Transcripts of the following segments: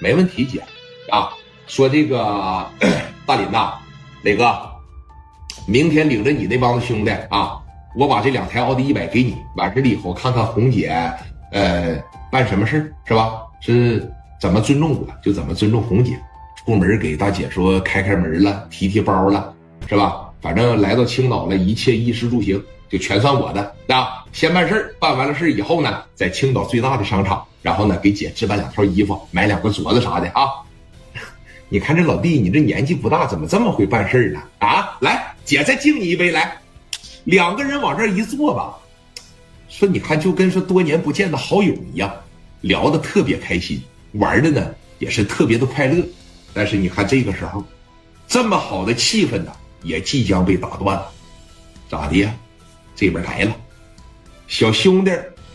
没问题，姐啊。说这个大林呐，磊哥，明天领着你那帮子兄弟啊，我把这两台奥迪一百给你，完事了以后看看红姐，呃，办什么事是吧？是怎么尊重我，就怎么尊重红姐。出门给大姐说开开门了，提提包了，是吧？反正来到青岛了，一切衣食住行就全算我的啊。先办事办完了事以后呢，在青岛最大的商场，然后呢给姐置办两套衣服，买两个镯子啥的啊。你看这老弟，你这年纪不大，怎么这么会办事呢？啊，来，姐再敬你一杯，来，两个人往这一坐吧。说你看，就跟说多年不见的好友一样，聊得特别开心，玩的呢也是特别的快乐。但是你看这个时候，这么好的气氛呢，也即将被打断了。咋的呀？这边来了，小兄弟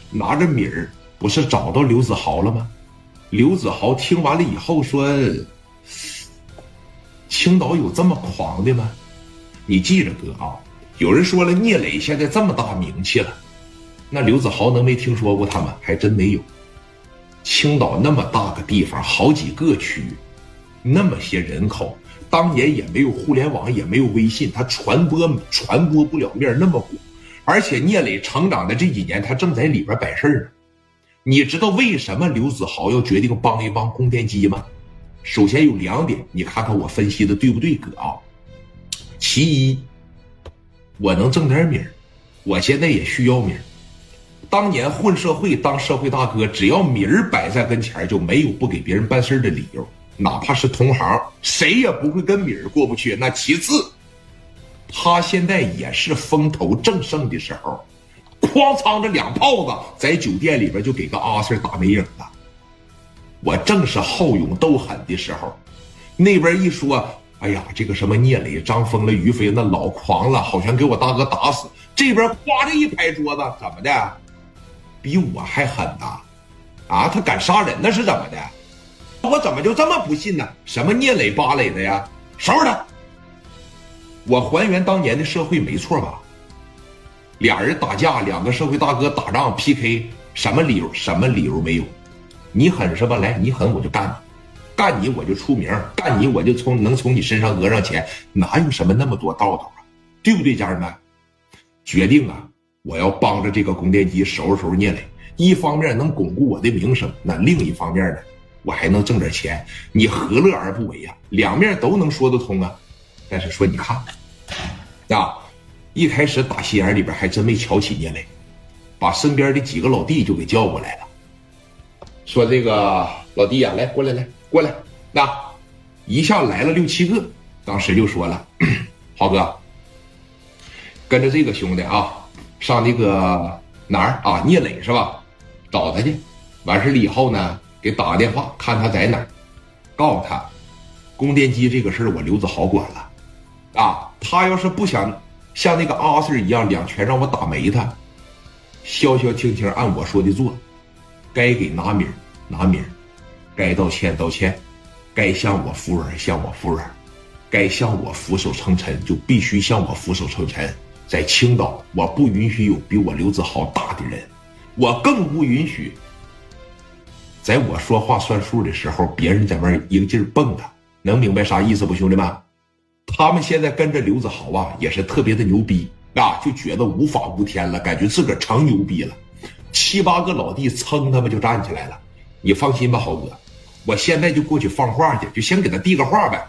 拿着米儿，不是找到刘子豪了吗？刘子豪听完了以后说。青岛有这么狂的吗？你记着，哥啊！有人说了，聂磊现在这么大名气了，那刘子豪能没听说过他们？还真没有。青岛那么大个地方，好几个区，那么些人口，当年也没有互联网，也没有微信，他传播传播不了面那么广。而且聂磊成长的这几年，他正在里边摆事儿呢。你知道为什么刘子豪要决定帮一帮供电机吗？首先有两点，你看看我分析的对不对，哥啊？其一，我能挣点米儿，我现在也需要米儿。当年混社会当社会大哥，只要米儿摆在跟前，就没有不给别人办事的理由，哪怕是同行，谁也不会跟米儿过不去。那其次，他现在也是风头正盛的时候，哐仓着两炮子在酒店里边就给个阿 Sir 打没影了。我正是好勇斗狠的时候，那边一说，哎呀，这个什么聂磊、张峰了、于飞那老狂了，好像给我大哥打死。这边夸的一拍桌子，怎么的？比我还狠呐！啊，他敢杀人那是怎么的？我怎么就这么不信呢？什么聂磊、巴磊的呀？收拾他！我还原当年的社会没错吧？俩人打架，两个社会大哥打仗 PK，什么理由？什么理由没有？你狠是吧？来，你狠我就干你，干你我就出名，干你我就从能从你身上讹上钱，哪有什么那么多道道啊？对不对，家人们？决定啊，我要帮着这个供电机收拾收拾聂磊，一方面能巩固我的名声，那另一方面呢，我还能挣点钱，你何乐而不为呀？两面都能说得通啊。但是说你看，啊，一开始打心眼里边还真没瞧起聂磊，把身边的几个老弟就给叫过来了。说这个老弟呀，来过来来过来，那一下来了六七个，当时就说了，豪哥，跟着这个兄弟啊，上那个哪儿啊，聂磊是吧？找他去，完事了以后呢，给打个电话，看他在哪儿，告诉他，供电机这个事儿我刘子豪管了，啊，他要是不想像那个阿 Sir 一样两拳让我打没他，消消停停按我说的做。该给拿米拿米，该道歉道歉，该向我服软向我服软，该向我俯首称臣就必须向我俯首称臣。在青岛，我不允许有比我刘子豪大的人，我更不允许在我说话算数的时候，别人在外一个劲儿蹦跶。能明白啥意思不，兄弟们？他们现在跟着刘子豪啊，也是特别的牛逼啊，就觉得无法无天了，感觉自个儿成牛逼了。七八个老弟噌，他们就站起来了。你放心吧，豪哥，我现在就过去放话去，就先给他递个话呗。